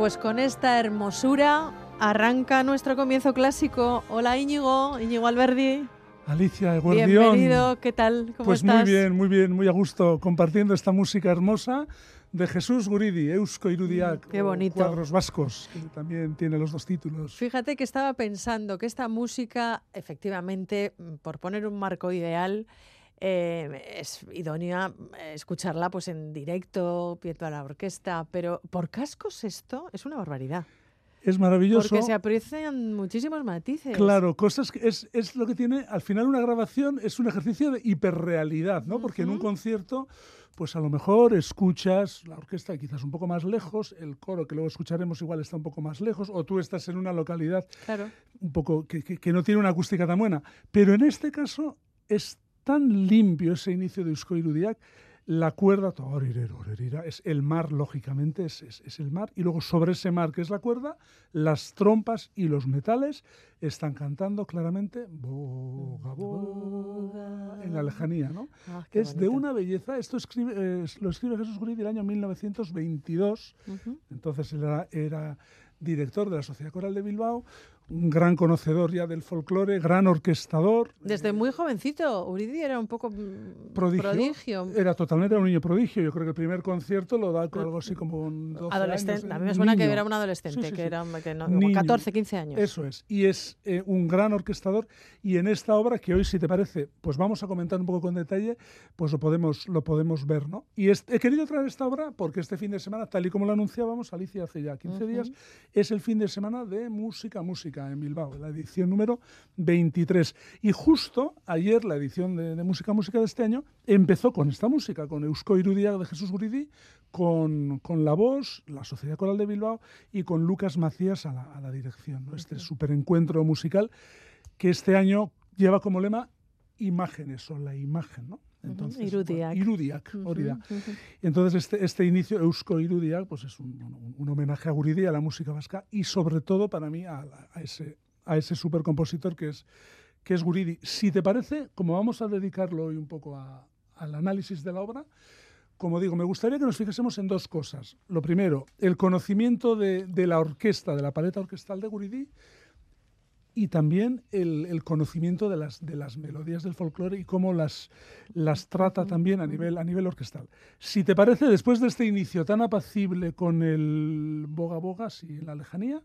Pues con esta hermosura arranca nuestro comienzo clásico. Hola Íñigo, Íñigo Alberdi. Alicia de Bienvenido, ¿qué tal? ¿Cómo pues estás? muy bien, muy bien, muy a gusto compartiendo esta música hermosa de Jesús Guridi, Eusko Irudiak, Qué bonito. Cuadros Vascos, que también tiene los dos títulos. Fíjate que estaba pensando que esta música, efectivamente, por poner un marco ideal, eh, es idónea escucharla pues en directo, viendo a la orquesta, pero por cascos esto es una barbaridad. Es maravilloso. Porque se aprecian muchísimos matices. Claro, cosas que es, es lo que tiene, al final una grabación es un ejercicio de hiperrealidad, ¿no? Porque en un concierto, pues a lo mejor escuchas la orquesta quizás un poco más lejos, el coro que luego escucharemos igual está un poco más lejos, o tú estás en una localidad Claro. un poco que, que- que no tiene una acústica tan buena. Pero en este caso es tan limpio ese inicio de Eusko Irudiak, la cuerda, es el mar, lógicamente, es, es- es el mar. Y luego sobre ese mar, que es la cuerda, las trompas y los metales están cantando claramente boga, boga, en la lejanía, ¿no? Ah, Es de una belleza. Esto escribe, eh, lo escribe Jesús Guridi el año 1922. Ujú. Entonces él era, era director de la Sociedad Coral de Bilbao, un gran conocedor ya del folclore, gran orquestador. Desde muy jovencito, Uridi era un poco mm, Prodigio. prodigio. Era totalmente un niño prodigio. Yo creo que el primer concierto lo da con algo así como un 12 Adolescente. años, A mí me suena que niño. era un adolescente, Sí, sí, que sí. era que no, como Niño. 14, 15 años. Eso es. Y es eh, un gran orquestador. Y en esta obra, que hoy, si te parece, pues vamos a comentar un poco con detalle, pues lo podemos, lo podemos ver, ¿no? Y he querido traer esta obra porque este fin de semana, tal y como lo anunciábamos, Alicia, hace ya 15 Ujú. días, es el fin de semana de Música Música en Bilbao, la edición número 23. Y justo ayer, la edición de, de Música Música de este año, empezó con esta música, con Eusko Irudia de Jesús Guridi, con, con la voz, la Sociedad Coral de Bilbao y con Lucas Macías a la, a la dirección. ¿no? Este superencuentro musical que este año lleva como lema imágenes o la imagen, ¿no? Entonces, Irudiak. bueno, Irudiak, hori da. entonces este, este inicio, Eusko Irudiak, pues es un, un- un homenaje a Guridi, a la música vasca y sobre todo para mí a, a ese, a ese supercompositor que es, que es Guridi. Si te parece, como vamos a dedicarlo hoy un poco a- al análisis de la obra, como digo, me gustaría que nos fijásemos en dos cosas. Lo primero, el conocimiento de, de la orquesta, de la paleta orquestal de Guridi, y también el, conocimiento de las, de las melodías del folclore y cómo las, las trata también a nivel, a nivel orquestal. Si te parece, después de este inicio tan apacible con el boga boga, sí, en la lejanía,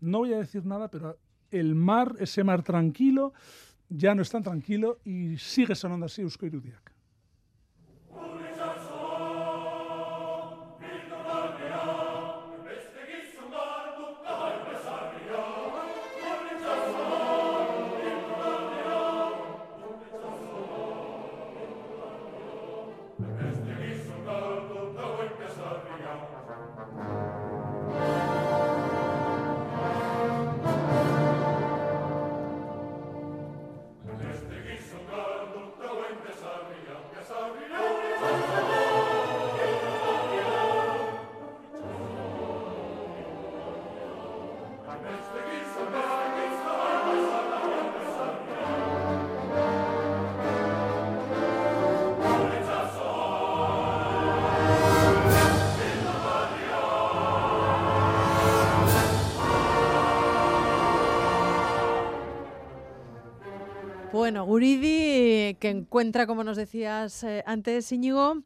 no voy a decir nada, pero el mar, ese mar tranquilo, ya no es tan tranquilo y sigue sonando así Eusko. Bueno, Guridi, que encuentra, como nos decías eh, antes, Íñigo,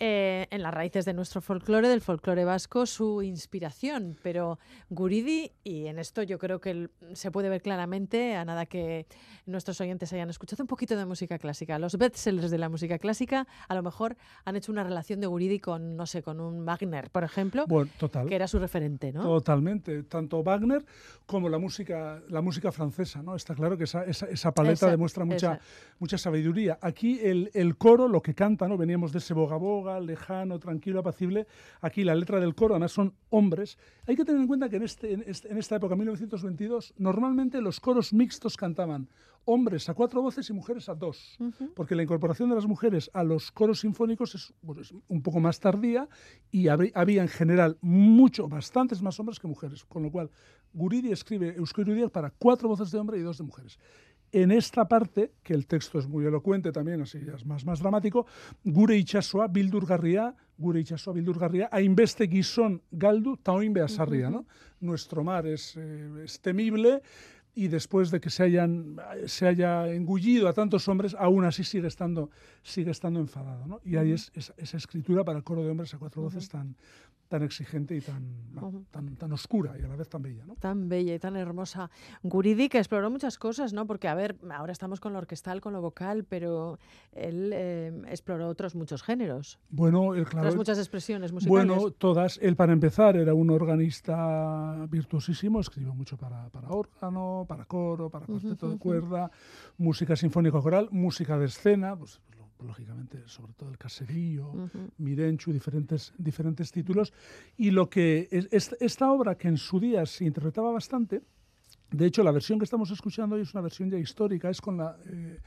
eh, en las raíces de nuestro folclore, del folclore vasco, su inspiración. Pero Guridi, y en esto yo creo que se puede ver claramente, a nada que nuestros oyentes hayan escuchado un poquito de música clásica. Los bestsellers de la música clásica a lo mejor han hecho una relación de Guridi con, no sé, con un Wagner, por ejemplo, Bueno, total. que era su referente, ¿no? Totalmente, tanto Wagner como la música, la música francesa, ¿no? Está claro que esa, esa, esa paleta Esa, demuestra mucha, mucha sabiduría. Aquí el, el coro, lo que canta, ¿no? Veníamos de ese boga boga, lejano, tranquilo, apacible. Aquí la letra del coro, además son hombres. Hay que tener en cuenta que en, este, en, este- en esta época, 1922, normalmente los coros mixtos cantaban hombres a cuatro voces y mujeres a dos. Porque la incorporación de las mujeres a los coros sinfónicos es, bueno, es un poco más tardía y había en general mucho, bastantes más hombres que mujeres. Con lo cual, Guridi escribe Irudiak para cuatro voces de hombre y dos de mujeres. En esta parte, que el texto es muy elocuente también, así es más, más dramático, gure itxasoa bildurgarria, gure itxasoa bildurgarria, hainbeste gizon galdu, taoin beasarria, ¿no? Nuestro mar es, eh, es temible, y después de que se hayan se haya engullido a tantos hombres, aún así sigue estando sigue estando enfadado, ¿no? Y ahí es, esa escritura para el coro de hombres a cuatro voces tan tan exigente y tan, tan, tan, oscura y a la vez tan bella. ¿no? Tan bella y tan hermosa. Guridi que exploró muchas cosas, ¿no? Porque, a ver, ahora estamos con lo orquestal, con lo vocal, pero él eh, exploró otros muchos géneros. Bueno, el, claro. Otras muchas expresiones musicales. Bueno, todas. Él, para empezar, era un organista virtuosísimo, escribió mucho para, para órgano, para coro, para cuarteto de cuerda, música sinfónica coral, música de escena, pues lógicamente, sobre todo el caserío, Mirenchu, diferentes, diferentes títulos. Y lo que es, esta obra que en su día se interpretaba bastante, de hecho, la versión que estamos escuchando hoy es una versión ya histórica, es con la... Eh,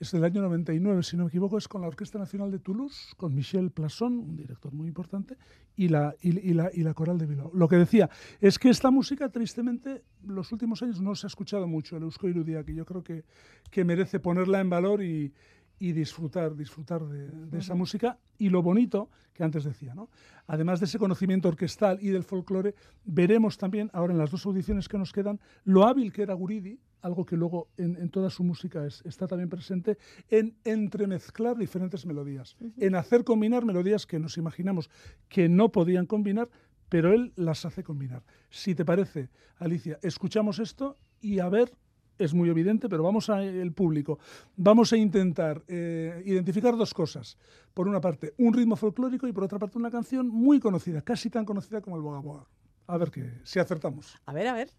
es del año 99, si no me equivoco, es con la Orquesta Nacional de Toulouse, con Michel Plasson, un director muy importante, y la, y, la, y la Coral de Bilbao. Lo que decía es que esta música, tristemente, los últimos años no se ha escuchado mucho, el Eusko Irudia, que yo creo que, que merece ponerla en valor y, y disfrutar, disfrutar de, esa música y lo bonito que antes decía, ¿no? Además de ese conocimiento orquestal y del folclore, veremos también ahora en las dos audiciones que nos quedan lo hábil que era Guridi, algo que luego en, toda su música está también presente, en entremezclar diferentes melodías, en hacer combinar melodías que nos imaginamos que no podían combinar, pero él las hace combinar. Si te parece, Alicia, escuchamos esto y a ver es muy evidente, pero vamos a el público. Vamos a intentar eh, identificar dos cosas. Por una parte, un ritmo folclórico y por otra parte, una canción muy conocida, casi tan conocida como el Boga Boga. A ver que, si acertamos. A ver, a ver.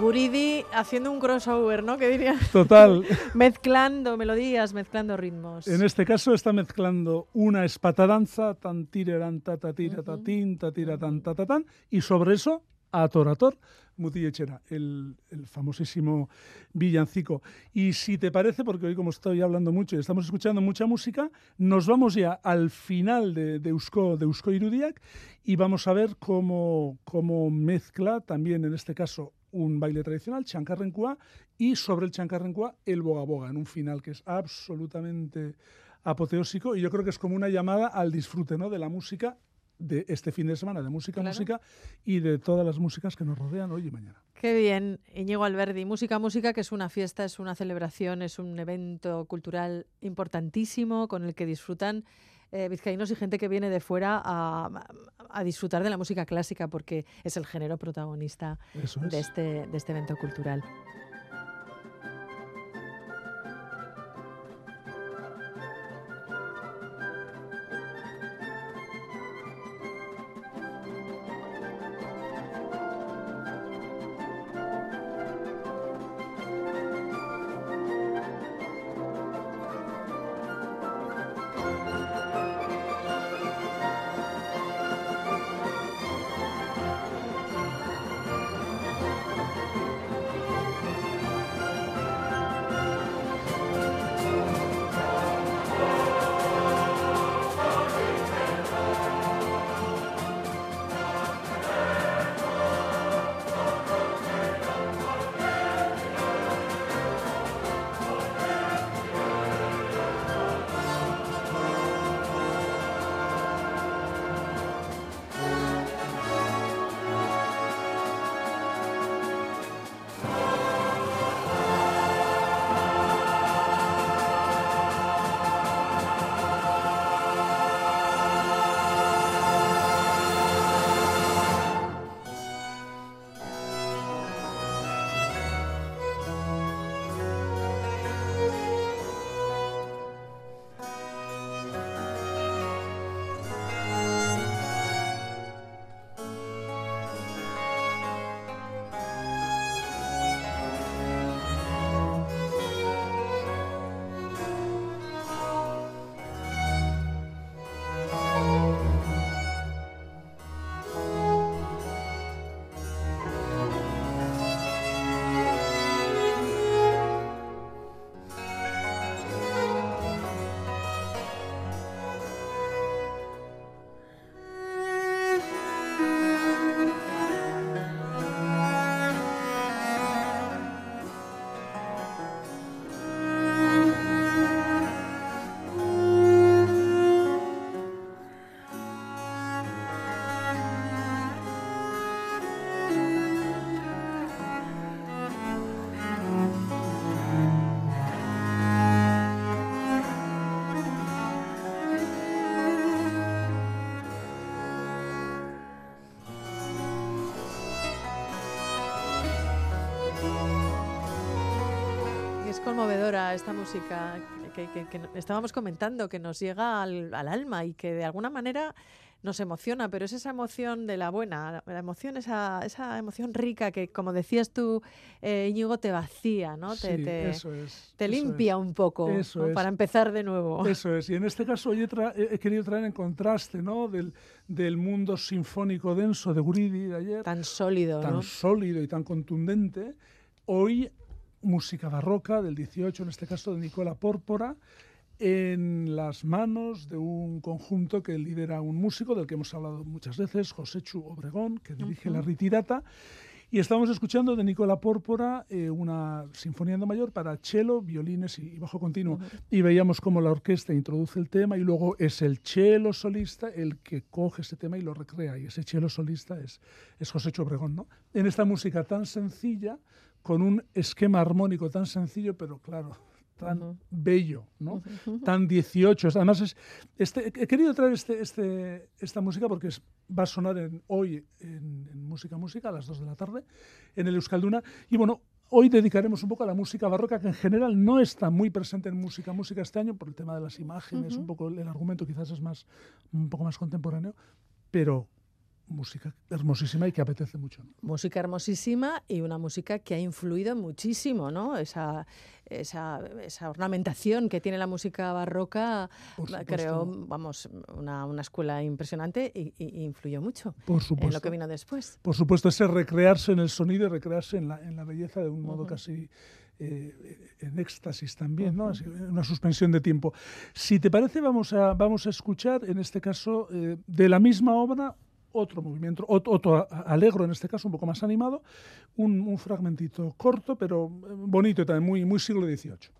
Guridi haciendo un crossover, ¿no? ¿Qué dirías? Total. mezclando melodías, mezclando ritmos. En este caso está mezclando una espatadanza, tan tireran, tan, ta ta tan, y sobre eso, atorator, Mutillechera, el, el famosísimo villancico. Y si te parece, porque hoy como estoy hablando mucho y estamos escuchando mucha música, nos vamos ya al final de, de Eusko, de Eusko Irudiak y vamos a ver cómo, cómo mezcla también en este caso un baile tradicional, chancarrencua, y sobre el chancarrencua el boga boga, en un final que es absolutamente apoteósico y yo creo que es como una llamada al disfrute ¿no? de la música de este fin de semana, de música, música y de todas las músicas que nos rodean hoy y mañana. Qué bien, Iñigo Alberdi. Música, música, que es una fiesta, es una celebración, es un evento cultural importantísimo con el que disfrutan eh, vizcaínos y gente que viene de fuera a, disfrutar de la música clásica porque es el género protagonista de, este, de este evento cultural. Es conmovedora esta música que, estábamos comentando, que nos llega al, alma y que de alguna manera nos emociona, pero es esa emoción de la buena, la emoción, esa, esa emoción rica que, como decías tú, eh, te vacía, ¿no? Te, te, eso es, te limpia un poco para empezar de nuevo. Eso es, y en este caso he, he, querido traer en contraste ¿no? del, del mundo sinfónico denso de Guridi de ayer. Tan sólido, Tan sólido y tan contundente. Hoy música barroca del 18, en este caso de Nicola Pórpora, en las manos de un conjunto que lidera un músico del que hemos hablado muchas veces, José Chu Obregón, que dirige la Ritirata. Y estamos escuchando de Nicola Pórpora eh, una sinfonía en do mayor para cello, violines y, bajo continuo. Y veíamos cómo la orquesta introduce el tema y luego es el cello solista el que coge ese tema y lo recrea. Y ese cello solista es, es José Chu Obregón. ¿no? En esta música tan sencilla, con un esquema armónico tan sencillo, pero claro, tan bello, ¿no? Tan 18. Además, es, este, he querido traer este, este, esta música porque va a sonar en, hoy en, Música Música a las 2 de la tarde en el Euskalduna. Y bueno, hoy dedicaremos un poco a la música barroca, que en general no está muy presente en Música Música este año por el tema de las imágenes, un poco el argumento quizás es más, un poco más contemporáneo, pero música hermosísima y que apetece mucho. Música hermosísima y una música que ha influido muchísimo, ¿no? Esa, esa, esa ornamentación que tiene la música barroca, creo, vamos, una, una, escuela impresionante y, influyó mucho en lo que vino después. Por supuesto, ese recrearse en el sonido y recrearse en la, en la belleza de un modo casi... Eh, en éxtasis también, ¿no? una suspensión de tiempo. Si te parece, vamos a, vamos a escuchar, en este caso, eh, de la misma obra, otro movimiento, otro, alegro en este caso, un poco más animado, un, un fragmentito corto, pero bonito también, muy, muy siglo XVIII.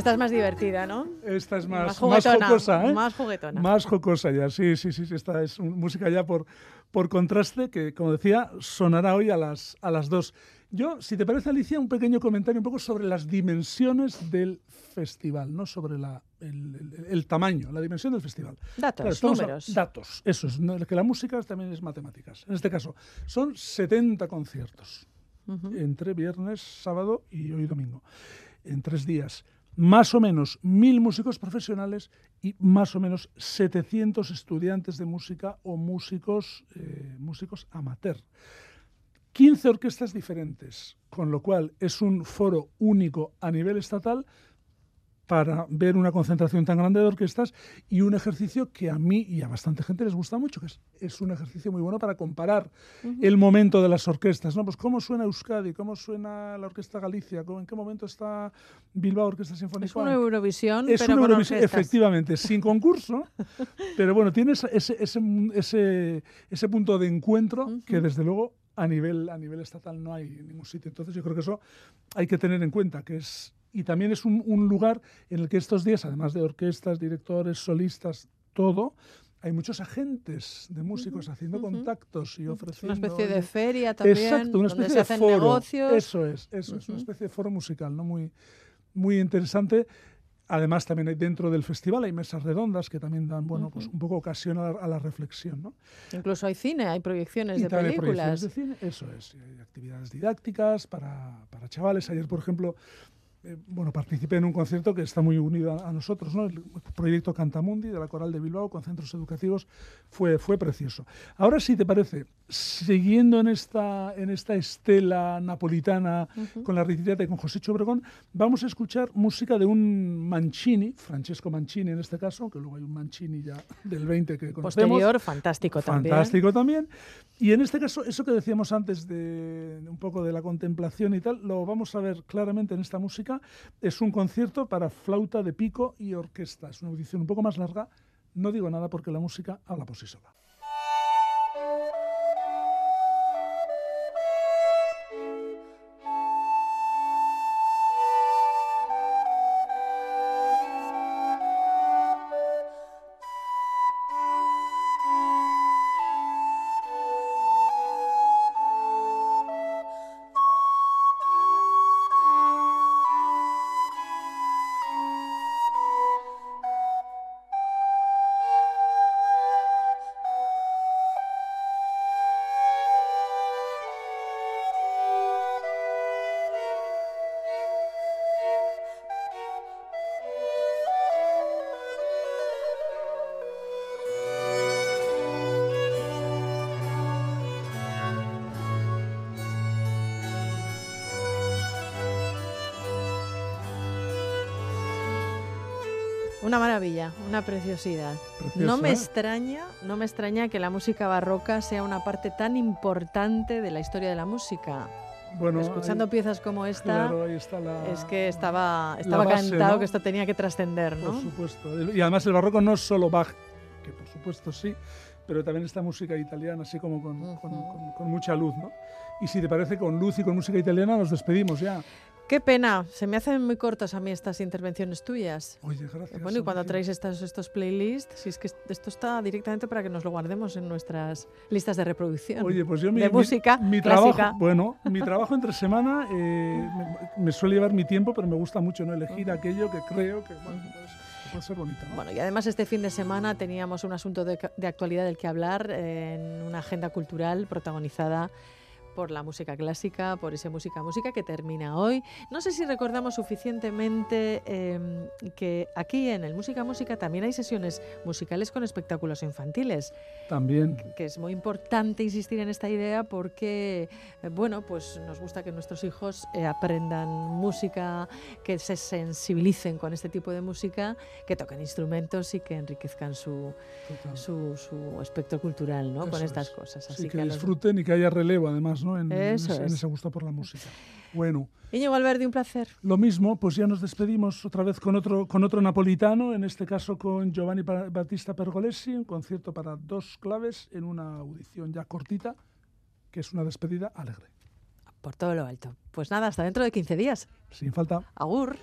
Esta es más divertida, ¿no? Esta es más, más, jocosa, ¿eh? Más juguetona. Más jocosa ya, sí, sí, sí. Esta es música ya por, por contraste que, como decía, sonará hoy a las, a las dos. Yo, si te parece, Alicia, un pequeño comentario un poco sobre las dimensiones del festival, no sobre la, el, tamaño, la dimensión del festival. Datos, números. datos, eso es, que la música también es matemáticas. En este caso, son 70 conciertos, entre viernes, sábado y hoy domingo, en tres días más o menos mil músicos profesionales y más o menos 700 estudiantes de música o músicos, eh, músicos amateur. 15 orquestas diferentes, con lo cual es un foro único a nivel estatal para ver una concentración tan grande de orquestas y un ejercicio que a mí y a bastante gente les gusta mucho, que es, un ejercicio muy bueno para comparar el momento de las orquestas, ¿no? Pues cómo suena Euskadi, cómo suena la Orquesta Galicia, en qué momento está Bilbao Orquesta Sinfónica. Es una Eurovisión, es pero una Eurovisión, efectivamente, sin concurso, pero bueno, tiene ese, ese, ese, ese punto de encuentro que desde luego a nivel, a nivel estatal no hay ningún sitio. Entonces yo creo que eso hay que tener en cuenta, que es y también es un, lugar en el que estos días, además de orquestas, directores, solistas, todo, hay muchos agentes de músicos haciendo contactos y ofreciendo... Una especie de feria también, Exacto, una especie donde se hacen negocios. Eso es, eso es, una especie de foro musical, ¿no? Muy, muy interesante. Además, también hay dentro del festival hay mesas redondas que también dan, bueno, pues un poco ocasión a la, reflexión, ¿no? Incluso hay cine, hay proyecciones de películas. de cine, eso es. Hay actividades didácticas para, para chavales. Ayer, por ejemplo, eh, bueno, participé en un concierto que está muy unido a, nosotros, ¿no? El proyecto Cantamundi de la Coral de Bilbao con centros educativos fue, fue precioso. Ahora, si te parece, siguiendo en esta, en esta estela napolitana con la recitata y con José Chobregón, vamos a escuchar música de un Mancini, Francesco Mancini en este caso, que luego hay un Mancini ya del 20 que conocemos. Posterior, fantástico también. Fantástico también. Y en este caso, eso que decíamos antes de un poco de la contemplación y tal, lo vamos a ver claramente en esta música es un concierto para flauta de pico y orquesta. Es una audición un poco más larga. No digo nada porque la música habla por sí sola. Una maravilla, una preciosidad. No me extraña, no me extraña que la música barroca sea una parte tan importante de la historia de la música. Bueno, escuchando piezas como esta, es que estaba, estaba cantado que esto tenía que trascender, ¿no? Por supuesto. Y además el barroco no es solo Bach, que por supuesto sí, pero también esta música italiana, así como con, con mucha luz, ¿no? Y si te parece, con luz y con música italiana nos despedimos ya. Qué pena, se me hacen muy cortas a mí estas intervenciones tuyas. Oye, gracias. Bueno, y cuando traéis estos, estos playlists, si es que esto está directamente para que nos lo guardemos en nuestras listas de reproducción. Oye, pues yo mi, de música mi, trabajo, bueno, mi trabajo entre semana eh, me, suele llevar mi tiempo, pero me gusta mucho no elegir aquello que creo que puede ser bonito. Bueno, y además este fin de semana teníamos un asunto de, de actualidad del que hablar en una agenda cultural protagonizada por la música clásica, por ese música música que termina hoy. No sé si recordamos suficientemente em, que aquí en el Música Música también hay sesiones musicales con espectáculos infantiles. También. Que es muy importante insistir en esta idea porque, eh, bueno, pues nos gusta que nuestros hijos eh, aprendan música, que se sensibilicen con este tipo de música, que toquen instrumentos y que enriquezcan su, su, espectro cultural ¿no? con estas cosas. Así que, disfruten y que haya relevo además en, ese, gusto por la música. Bueno. Íñigo Valverde, un placer. Lo mismo, pues ya nos despedimos otra vez con otro, con otro napolitano, en este caso con Giovanni Battista Pergolesi, un concierto para dos claves en una audición ya cortita, que es una despedida alegre. Por todo lo alto. Pues nada, hasta dentro de 15 días. Sin falta. Agur.